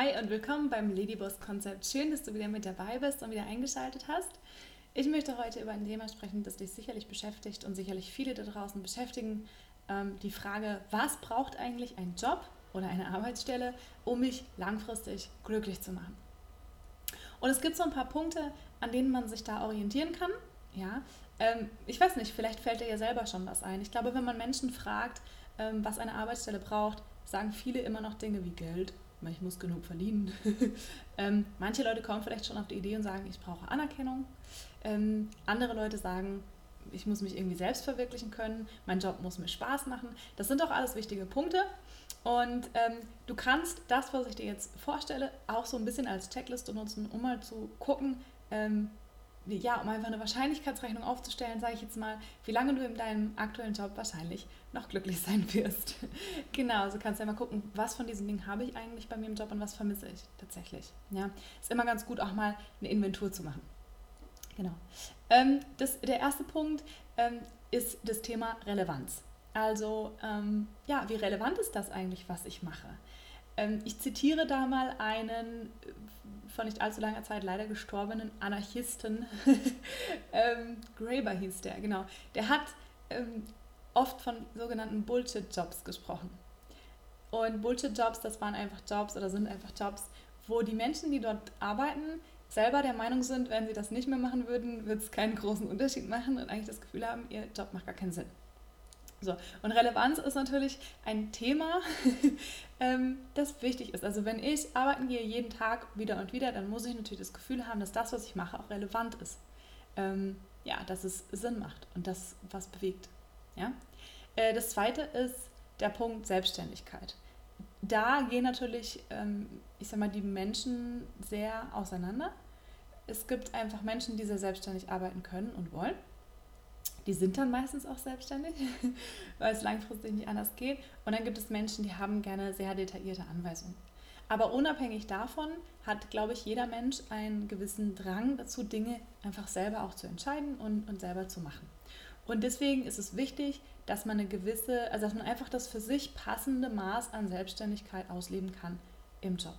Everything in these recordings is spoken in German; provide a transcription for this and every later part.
Hi und willkommen beim Ladyboss Konzept. Schön, dass du wieder mit dabei bist und wieder eingeschaltet hast. Ich möchte heute über ein Thema sprechen, das dich sicherlich beschäftigt und sicherlich viele da draußen beschäftigen. Ähm, die Frage, was braucht eigentlich ein Job oder eine Arbeitsstelle, um mich langfristig glücklich zu machen? Und es gibt so ein paar Punkte, an denen man sich da orientieren kann. Ja, ähm, ich weiß nicht, vielleicht fällt dir ja selber schon was ein. Ich glaube, wenn man Menschen fragt, ähm, was eine Arbeitsstelle braucht, sagen viele immer noch Dinge wie Geld, ich muss genug verdienen. ähm, manche Leute kommen vielleicht schon auf die Idee und sagen, ich brauche Anerkennung. Ähm, andere Leute sagen, ich muss mich irgendwie selbst verwirklichen können, mein Job muss mir Spaß machen. Das sind auch alles wichtige Punkte. Und ähm, du kannst das, was ich dir jetzt vorstelle, auch so ein bisschen als Checkliste nutzen, um mal zu gucken, ähm, ja, um einfach eine Wahrscheinlichkeitsrechnung aufzustellen, sage ich jetzt mal, wie lange du in deinem aktuellen Job wahrscheinlich noch glücklich sein wirst. genau, so kannst du ja mal gucken, was von diesen Dingen habe ich eigentlich bei mir im Job und was vermisse ich tatsächlich. Ja, ist immer ganz gut, auch mal eine Inventur zu machen. Genau. Ähm, das, der erste Punkt ähm, ist das Thema Relevanz. Also, ähm, ja, wie relevant ist das eigentlich, was ich mache? Ähm, ich zitiere da mal einen vor nicht allzu langer Zeit leider gestorbenen Anarchisten, ähm, Graeber hieß der, genau. Der hat ähm, oft von sogenannten Bullshit-Jobs gesprochen. Und Bullshit-Jobs, das waren einfach Jobs oder sind einfach Jobs, wo die Menschen, die dort arbeiten, selber der Meinung sind, wenn sie das nicht mehr machen würden, wird es keinen großen Unterschied machen und eigentlich das Gefühl haben, ihr Job macht gar keinen Sinn. So, und Relevanz ist natürlich ein Thema, ähm, das wichtig ist. Also wenn ich arbeiten gehe jeden Tag wieder und wieder, dann muss ich natürlich das Gefühl haben, dass das, was ich mache, auch relevant ist. Ähm, ja, dass es Sinn macht und das was bewegt. Ja? Äh, das zweite ist der Punkt Selbstständigkeit. Da gehen natürlich, ähm, ich sag mal, die Menschen sehr auseinander. Es gibt einfach Menschen, die sehr selbstständig arbeiten können und wollen die sind dann meistens auch selbstständig, weil es langfristig nicht anders geht. Und dann gibt es Menschen, die haben gerne sehr detaillierte Anweisungen. Aber unabhängig davon hat, glaube ich, jeder Mensch einen gewissen Drang dazu, Dinge einfach selber auch zu entscheiden und, und selber zu machen. Und deswegen ist es wichtig, dass man eine gewisse, also dass man einfach das für sich passende Maß an Selbstständigkeit ausleben kann im Job.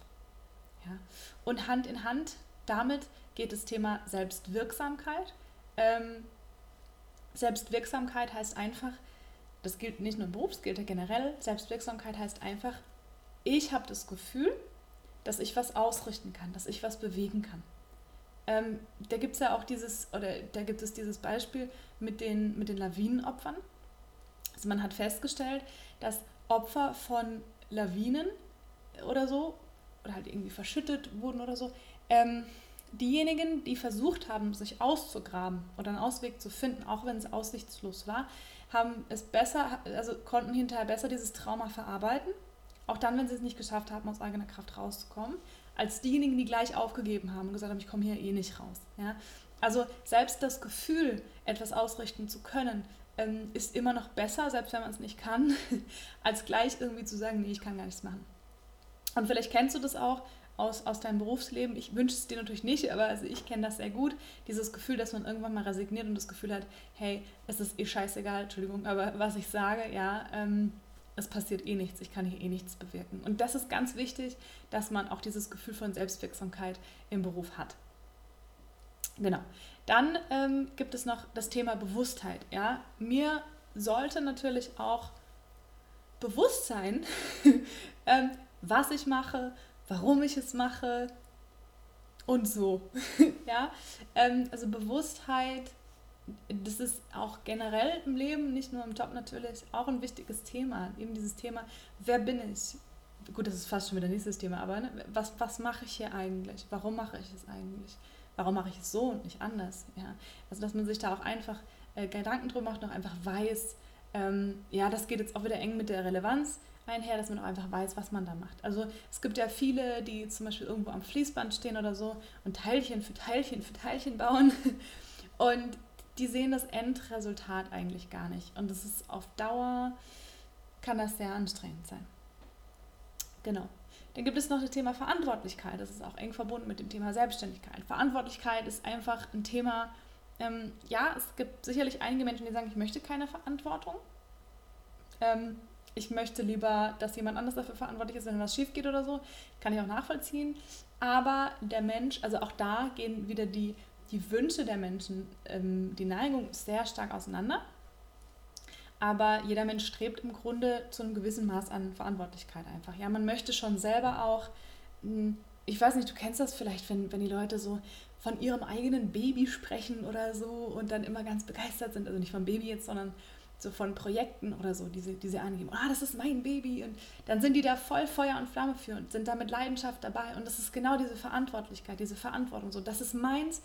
Ja? Und Hand in Hand damit geht das Thema Selbstwirksamkeit. Ähm, Selbstwirksamkeit heißt einfach, das gilt nicht nur im Beruf, das gilt ja generell, Selbstwirksamkeit heißt einfach, ich habe das Gefühl, dass ich was ausrichten kann, dass ich was bewegen kann. Ähm, da gibt es ja auch dieses, oder da gibt es dieses Beispiel mit den, mit den Lawinenopfern. Also man hat festgestellt, dass Opfer von Lawinen oder so, oder halt irgendwie verschüttet wurden oder so, ähm, diejenigen, die versucht haben, sich auszugraben oder einen Ausweg zu finden, auch wenn es aussichtslos war, haben es besser, also konnten hinterher besser dieses Trauma verarbeiten, auch dann, wenn sie es nicht geschafft haben, aus eigener Kraft rauszukommen, als diejenigen, die gleich aufgegeben haben und gesagt haben, ich komme hier eh nicht raus. Ja? Also selbst das Gefühl, etwas ausrichten zu können, ähm, ist immer noch besser, selbst wenn man es nicht kann, als gleich irgendwie zu sagen, nee, ich kann gar nichts machen. Und vielleicht kennst du das auch, aus, aus deinem Berufsleben. Ich wünsche es dir natürlich nicht, aber also ich kenne das sehr gut. Dieses Gefühl, dass man irgendwann mal resigniert und das Gefühl hat, hey, es ist eh scheißegal, Entschuldigung, aber was ich sage, ja, ähm, es passiert eh nichts, ich kann hier eh nichts bewirken. Und das ist ganz wichtig, dass man auch dieses Gefühl von Selbstwirksamkeit im Beruf hat. Genau. Dann ähm, gibt es noch das Thema Bewusstheit. Ja? Mir sollte natürlich auch bewusst sein, ähm, was ich mache, warum ich es mache und so. ja, ähm, also Bewusstheit, das ist auch generell im Leben, nicht nur im Job natürlich, auch ein wichtiges Thema. Eben dieses Thema, wer bin ich? Gut, das ist fast schon wieder nächstes Thema, aber ne, was, was mache ich hier eigentlich? Warum mache ich es eigentlich? Warum mache ich es so und nicht anders? Ja, also dass man sich da auch einfach äh, Gedanken drüber macht, noch einfach weiß, ähm, ja, das geht jetzt auch wieder eng mit der Relevanz einher, dass man auch einfach weiß, was man da macht. Also es gibt ja viele, die zum Beispiel irgendwo am Fließband stehen oder so und Teilchen für Teilchen für Teilchen bauen und die sehen das Endresultat eigentlich gar nicht. Und das ist auf Dauer, kann das sehr anstrengend sein. Genau. Dann gibt es noch das Thema Verantwortlichkeit. Das ist auch eng verbunden mit dem Thema Selbstständigkeit. Verantwortlichkeit ist einfach ein Thema, ähm, ja, es gibt sicherlich einige Menschen, die sagen, ich möchte keine Verantwortung. Ähm, ich möchte lieber, dass jemand anders dafür verantwortlich ist, wenn was schief geht oder so. Kann ich auch nachvollziehen. Aber der Mensch, also auch da gehen wieder die, die Wünsche der Menschen, ähm, die Neigung sehr stark auseinander. Aber jeder Mensch strebt im Grunde zu einem gewissen Maß an Verantwortlichkeit einfach. Ja, man möchte schon selber auch, hm, ich weiß nicht, du kennst das vielleicht, wenn, wenn die Leute so von ihrem eigenen Baby sprechen oder so und dann immer ganz begeistert sind. Also nicht vom Baby jetzt, sondern so von Projekten oder so, die sie, die sie angeben. Ah, das ist mein Baby. Und dann sind die da voll Feuer und Flamme für und sind da mit Leidenschaft dabei. Und das ist genau diese Verantwortlichkeit, diese Verantwortung. So, das ist meins.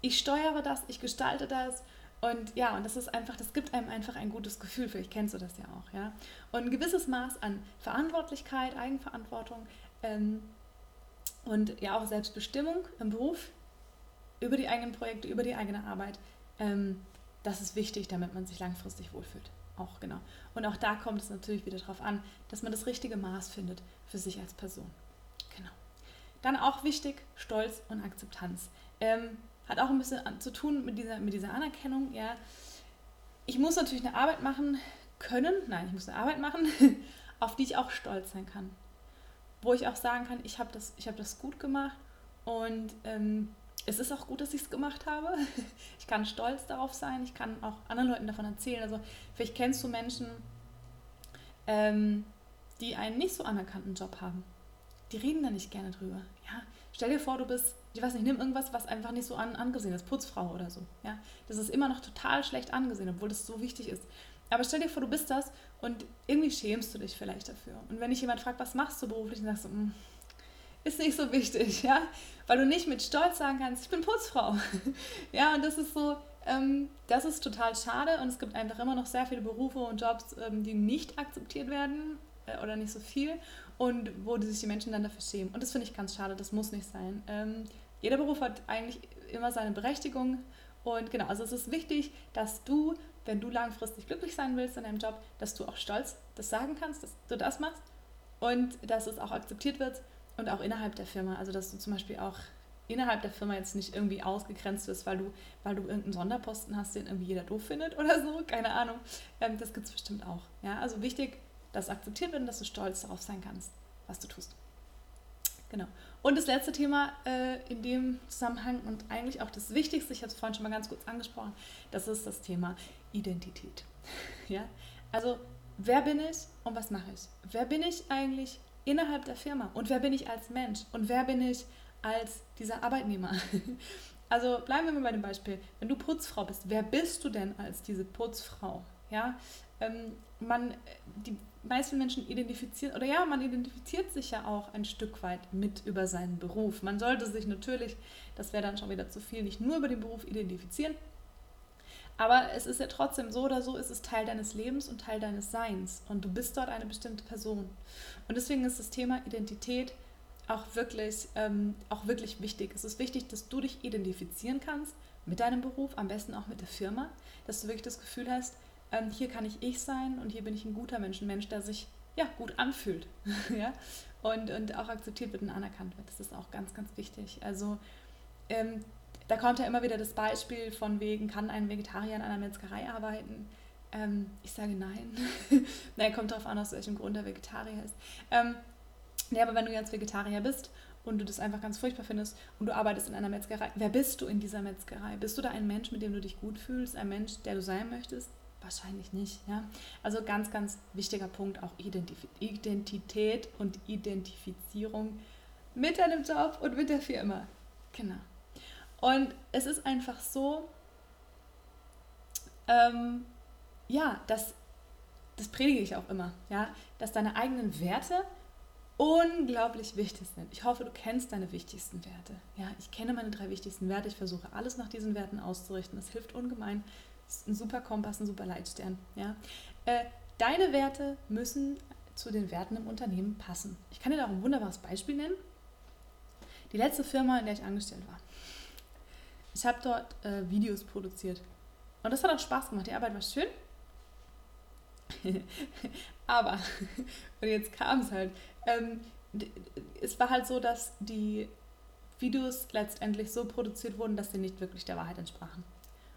Ich steuere das, ich gestalte das. Und ja, und das ist einfach, das gibt einem einfach ein gutes Gefühl. Vielleicht kennst du das ja auch, ja. Und ein gewisses Maß an Verantwortlichkeit, Eigenverantwortung ähm, und ja auch Selbstbestimmung im Beruf, über die eigenen Projekte, über die eigene Arbeit. Ähm, das ist wichtig, damit man sich langfristig wohlfühlt. Auch genau. Und auch da kommt es natürlich wieder darauf an, dass man das richtige Maß findet für sich als Person. Genau. Dann auch wichtig, Stolz und Akzeptanz. Ähm, hat auch ein bisschen zu tun mit dieser, mit dieser Anerkennung. Ja. Ich muss natürlich eine Arbeit machen können, nein, ich muss eine Arbeit machen, auf die ich auch stolz sein kann. Wo ich auch sagen kann, ich habe das, hab das gut gemacht und ähm, es ist auch gut, dass ich es gemacht habe. Ich kann stolz darauf sein. Ich kann auch anderen Leuten davon erzählen. Also vielleicht kennst du Menschen, ähm, die einen nicht so anerkannten Job haben. Die reden da nicht gerne drüber. Ja? Stell dir vor, du bist, ich weiß nicht, nimm irgendwas, was einfach nicht so an, angesehen ist, Putzfrau oder so. Ja? Das ist immer noch total schlecht angesehen, obwohl das so wichtig ist. Aber stell dir vor, du bist das und irgendwie schämst du dich vielleicht dafür. Und wenn dich jemand fragt, was machst du beruflich, dann sagst du, mm, ist nicht so wichtig, ja, weil du nicht mit Stolz sagen kannst, ich bin Putzfrau, ja, und das ist so, ähm, das ist total schade und es gibt einfach immer noch sehr viele Berufe und Jobs, ähm, die nicht akzeptiert werden äh, oder nicht so viel und wo sich die Menschen dann dafür schämen. Und das finde ich ganz schade, das muss nicht sein. Ähm, jeder Beruf hat eigentlich immer seine Berechtigung und genau, also es ist wichtig, dass du, wenn du langfristig glücklich sein willst in deinem Job, dass du auch stolz das sagen kannst, dass du das machst und dass es auch akzeptiert wird und auch innerhalb der Firma. Also, dass du zum Beispiel auch innerhalb der Firma jetzt nicht irgendwie ausgegrenzt wirst, weil du, weil du irgendeinen Sonderposten hast, den irgendwie jeder doof findet oder so, keine Ahnung. Ähm, das gibt es bestimmt auch. Ja? Also wichtig, dass akzeptiert wird und dass du stolz darauf sein kannst, was du tust. Genau. Und das letzte Thema äh, in dem Zusammenhang und eigentlich auch das Wichtigste, ich habe es vorhin schon mal ganz kurz angesprochen, das ist das Thema Identität. ja? Also, wer bin ich und was mache ich? Wer bin ich eigentlich innerhalb der Firma? Und wer bin ich als Mensch? Und wer bin ich als dieser Arbeitnehmer? Also bleiben wir mal bei dem Beispiel. Wenn du Putzfrau bist, wer bist du denn als diese Putzfrau? Ja, ähm, man, die meisten Menschen identifizieren, oder ja, man identifiziert sich ja auch ein Stück weit mit über seinen Beruf. Man sollte sich natürlich, das wäre dann schon wieder zu viel, nicht nur über den Beruf identifizieren, aber es ist ja trotzdem so oder so, ist es Teil deines Lebens und Teil deines Seins. Und du bist dort eine bestimmte Person. Und deswegen ist das Thema Identität auch wirklich, ähm, auch wirklich wichtig. Es ist wichtig, dass du dich identifizieren kannst mit deinem Beruf, am besten auch mit der Firma, dass du wirklich das Gefühl hast, ähm, hier kann ich ich sein und hier bin ich ein guter Mensch, ein Mensch, der sich ja, gut anfühlt ja? Und, und auch akzeptiert wird und anerkannt wird. Das ist auch ganz, ganz wichtig. Also ähm, da kommt ja immer wieder das Beispiel von wegen, kann ein Vegetarier in einer Metzgerei arbeiten? Ähm, ich sage nein. nein, kommt darauf an, aus welchem Grund der Vegetarier ist. Ähm, nee, aber wenn du jetzt Vegetarier bist und du das einfach ganz furchtbar findest und du arbeitest in einer Metzgerei, wer bist du in dieser Metzgerei? Bist du da ein Mensch, mit dem du dich gut fühlst? Ein Mensch, der du sein möchtest? Wahrscheinlich nicht. Ja? Also ganz, ganz wichtiger Punkt, auch Identif Identität und Identifizierung mit deinem Job und mit der Firma. Genau. Und es ist einfach so, ähm, ja, das, das predige ich auch immer, ja, dass deine eigenen Werte unglaublich wichtig sind. Ich hoffe, du kennst deine wichtigsten Werte. Ja, ich kenne meine drei wichtigsten Werte. Ich versuche alles nach diesen Werten auszurichten. Das hilft ungemein. Das ist ein super Kompass, ein super Leitstern. Ja. Äh, deine Werte müssen zu den Werten im Unternehmen passen. Ich kann dir da auch ein wunderbares Beispiel nennen. Die letzte Firma, in der ich angestellt war, ich habe dort äh, Videos produziert. Und das hat auch Spaß gemacht. Die Arbeit war schön. Aber, und jetzt kam es halt, ähm, es war halt so, dass die Videos letztendlich so produziert wurden, dass sie nicht wirklich der Wahrheit entsprachen.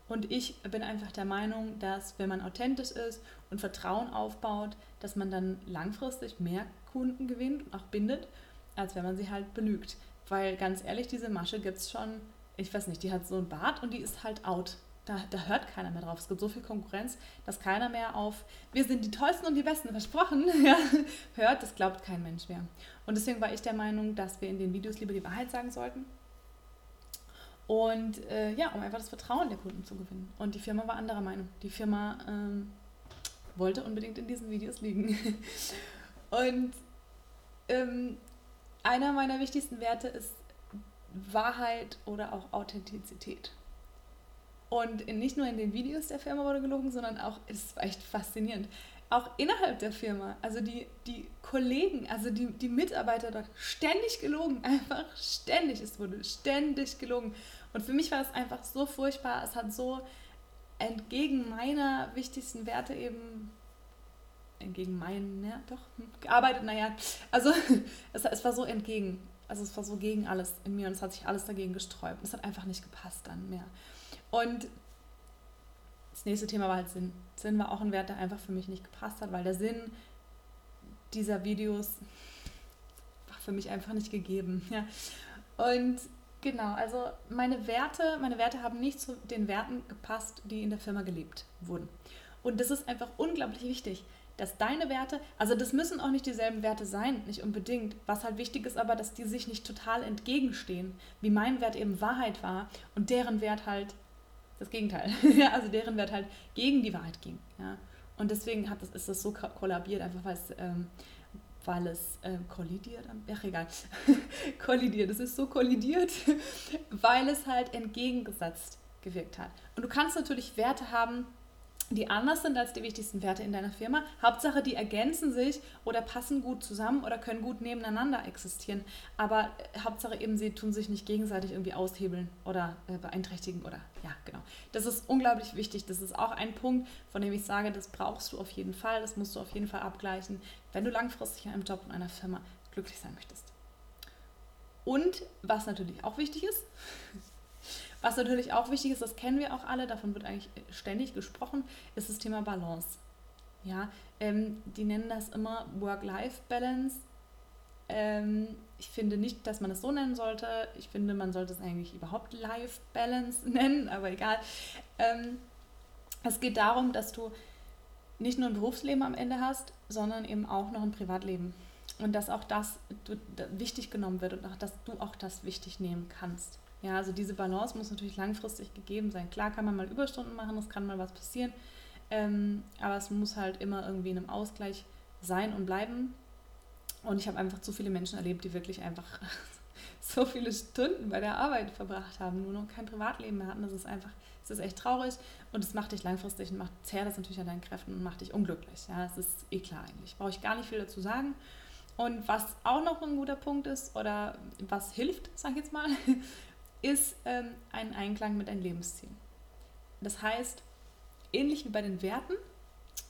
Und ich bin einfach der Meinung, dass wenn man authentisch ist und Vertrauen aufbaut, dass man dann langfristig mehr Kunden gewinnt und auch bindet, als wenn man sie halt belügt. Weil ganz ehrlich, diese Masche gibt es schon, ich weiß nicht, die hat so einen Bart und die ist halt out. Da, da hört keiner mehr drauf. Es gibt so viel Konkurrenz, dass keiner mehr auf wir sind die tollsten und die besten versprochen hört. Das glaubt kein Mensch mehr. Und deswegen war ich der Meinung, dass wir in den Videos lieber die Wahrheit sagen sollten und äh, ja, um einfach das Vertrauen der Kunden zu gewinnen. Und die Firma war anderer Meinung. Die Firma ähm, wollte unbedingt in diesen Videos liegen. und ähm, einer meiner wichtigsten Werte ist Wahrheit oder auch Authentizität. Und nicht nur in den Videos der Firma wurde gelogen, sondern auch, es war echt faszinierend, auch innerhalb der Firma, also die, die Kollegen, also die, die Mitarbeiter dort, ständig gelogen, einfach ständig, es wurde ständig gelogen. Und für mich war das einfach so furchtbar, es hat so entgegen meiner wichtigsten Werte eben, entgegen meinen, ja doch, hm, gearbeitet, naja, also es, es war so entgegen, also es war so gegen alles in mir und es hat sich alles dagegen gesträubt. Es hat einfach nicht gepasst dann mehr. Und das nächste Thema war halt Sinn. Sinn war auch ein Wert, der einfach für mich nicht gepasst hat, weil der Sinn dieser Videos war für mich einfach nicht gegeben. Ja. Und genau, also meine Werte, meine Werte haben nicht zu den Werten gepasst, die in der Firma gelebt wurden. Und das ist einfach unglaublich wichtig, dass deine Werte, also das müssen auch nicht dieselben Werte sein, nicht unbedingt. Was halt wichtig ist aber, dass die sich nicht total entgegenstehen, wie mein Wert eben Wahrheit war und deren Wert halt das Gegenteil. also deren Wert halt gegen die Wahrheit ging. Ja? Und deswegen hat das, ist das so kollabiert, einfach weil es, ähm, weil es ähm, kollidiert, ach egal, kollidiert, es ist so kollidiert, weil es halt entgegengesetzt gewirkt hat. Und du kannst natürlich Werte haben, die anders sind als die wichtigsten Werte in deiner Firma. Hauptsache, die ergänzen sich oder passen gut zusammen oder können gut nebeneinander existieren. Aber äh, Hauptsache eben, sie tun sich nicht gegenseitig irgendwie aushebeln oder äh, beeinträchtigen oder ja, genau. Das ist unglaublich wichtig. Das ist auch ein Punkt, von dem ich sage, das brauchst du auf jeden Fall. Das musst du auf jeden Fall abgleichen, wenn du langfristig in einem Job in einer Firma glücklich sein möchtest. Und was natürlich auch wichtig ist, was natürlich auch wichtig ist, das kennen wir auch alle, davon wird eigentlich ständig gesprochen, ist das Thema Balance. Ja, ähm, die nennen das immer Work-Life-Balance. Ähm, ich finde nicht, dass man es so nennen sollte. Ich finde, man sollte es eigentlich überhaupt Life-Balance nennen, aber egal. Ähm, es geht darum, dass du nicht nur ein Berufsleben am Ende hast, sondern eben auch noch ein Privatleben. Und dass auch das wichtig genommen wird und auch, dass du auch das wichtig nehmen kannst. Ja, also diese Balance muss natürlich langfristig gegeben sein. Klar kann man mal Überstunden machen, es kann mal was passieren, ähm, aber es muss halt immer irgendwie in einem Ausgleich sein und bleiben. Und ich habe einfach zu viele Menschen erlebt, die wirklich einfach so viele Stunden bei der Arbeit verbracht haben, nur noch kein Privatleben mehr hatten. Das ist einfach, es ist echt traurig und es macht dich langfristig und macht, zehrt das natürlich an deinen Kräften und macht dich unglücklich. Ja, das ist eh klar eigentlich. Brauche ich gar nicht viel dazu sagen. Und was auch noch ein guter Punkt ist oder was hilft, sag ich jetzt mal, ist ähm, ein Einklang mit deinem Lebensziel. Das heißt, ähnlich wie bei den Werten,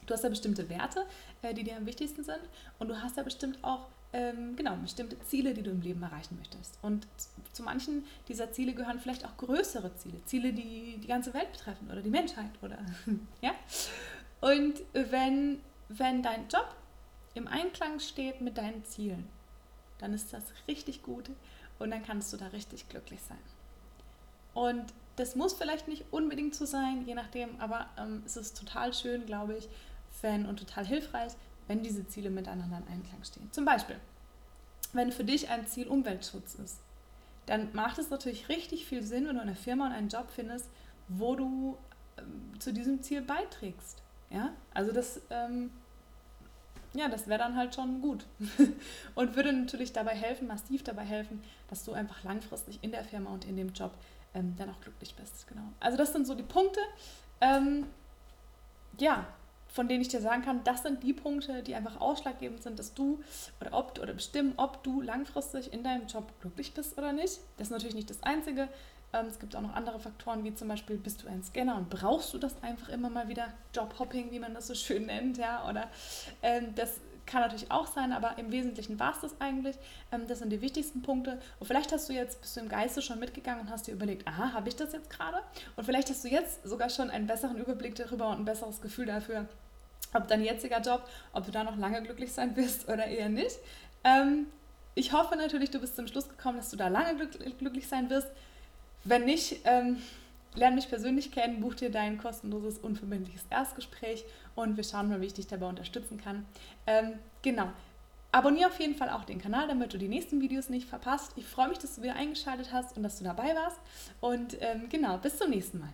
du hast ja bestimmte Werte, äh, die dir am wichtigsten sind und du hast ja bestimmt auch ähm, genau, bestimmte Ziele, die du im Leben erreichen möchtest. Und zu manchen dieser Ziele gehören vielleicht auch größere Ziele, Ziele, die die ganze Welt betreffen oder die Menschheit oder ja. Und wenn, wenn dein Job im Einklang steht mit deinen Zielen, dann ist das richtig gut und dann kannst du da richtig glücklich sein. Und das muss vielleicht nicht unbedingt so sein, je nachdem, aber ähm, es ist total schön, glaube ich, wenn und total hilfreich, wenn diese Ziele miteinander in Einklang stehen. Zum Beispiel, wenn für dich ein Ziel Umweltschutz ist, dann macht es natürlich richtig viel Sinn, wenn du eine Firma und einen Job findest, wo du ähm, zu diesem Ziel beiträgst. Ja, also das, ähm, ja, das wäre dann halt schon gut und würde natürlich dabei helfen, massiv dabei helfen, dass du einfach langfristig in der Firma und in dem Job ähm, dann auch glücklich bist. Genau. Also das sind so die Punkte, ähm, ja, von denen ich dir sagen kann, das sind die Punkte, die einfach ausschlaggebend sind, dass du oder ob oder bestimmen, ob du langfristig in deinem Job glücklich bist oder nicht. Das ist natürlich nicht das Einzige. Ähm, es gibt auch noch andere Faktoren, wie zum Beispiel, bist du ein Scanner und brauchst du das einfach immer mal wieder? Jobhopping, wie man das so schön nennt, ja, oder ähm, das kann natürlich auch sein, aber im Wesentlichen war es das eigentlich. Ähm, das sind die wichtigsten Punkte. Und vielleicht hast du jetzt, bist du im Geiste schon mitgegangen und hast dir überlegt, aha, habe ich das jetzt gerade? Und vielleicht hast du jetzt sogar schon einen besseren Überblick darüber und ein besseres Gefühl dafür, ob dein jetziger Job, ob du da noch lange glücklich sein wirst oder eher nicht. Ähm, ich hoffe natürlich, du bist zum Schluss gekommen, dass du da lange glücklich sein wirst. Wenn nicht, lerne mich persönlich kennen, buch dir dein kostenloses, unverbindliches Erstgespräch und wir schauen mal, wie ich dich dabei unterstützen kann. Ähm, genau. Abonniere auf jeden Fall auch den Kanal, damit du die nächsten Videos nicht verpasst. Ich freue mich, dass du wieder eingeschaltet hast und dass du dabei warst. Und ähm, genau, bis zum nächsten Mal.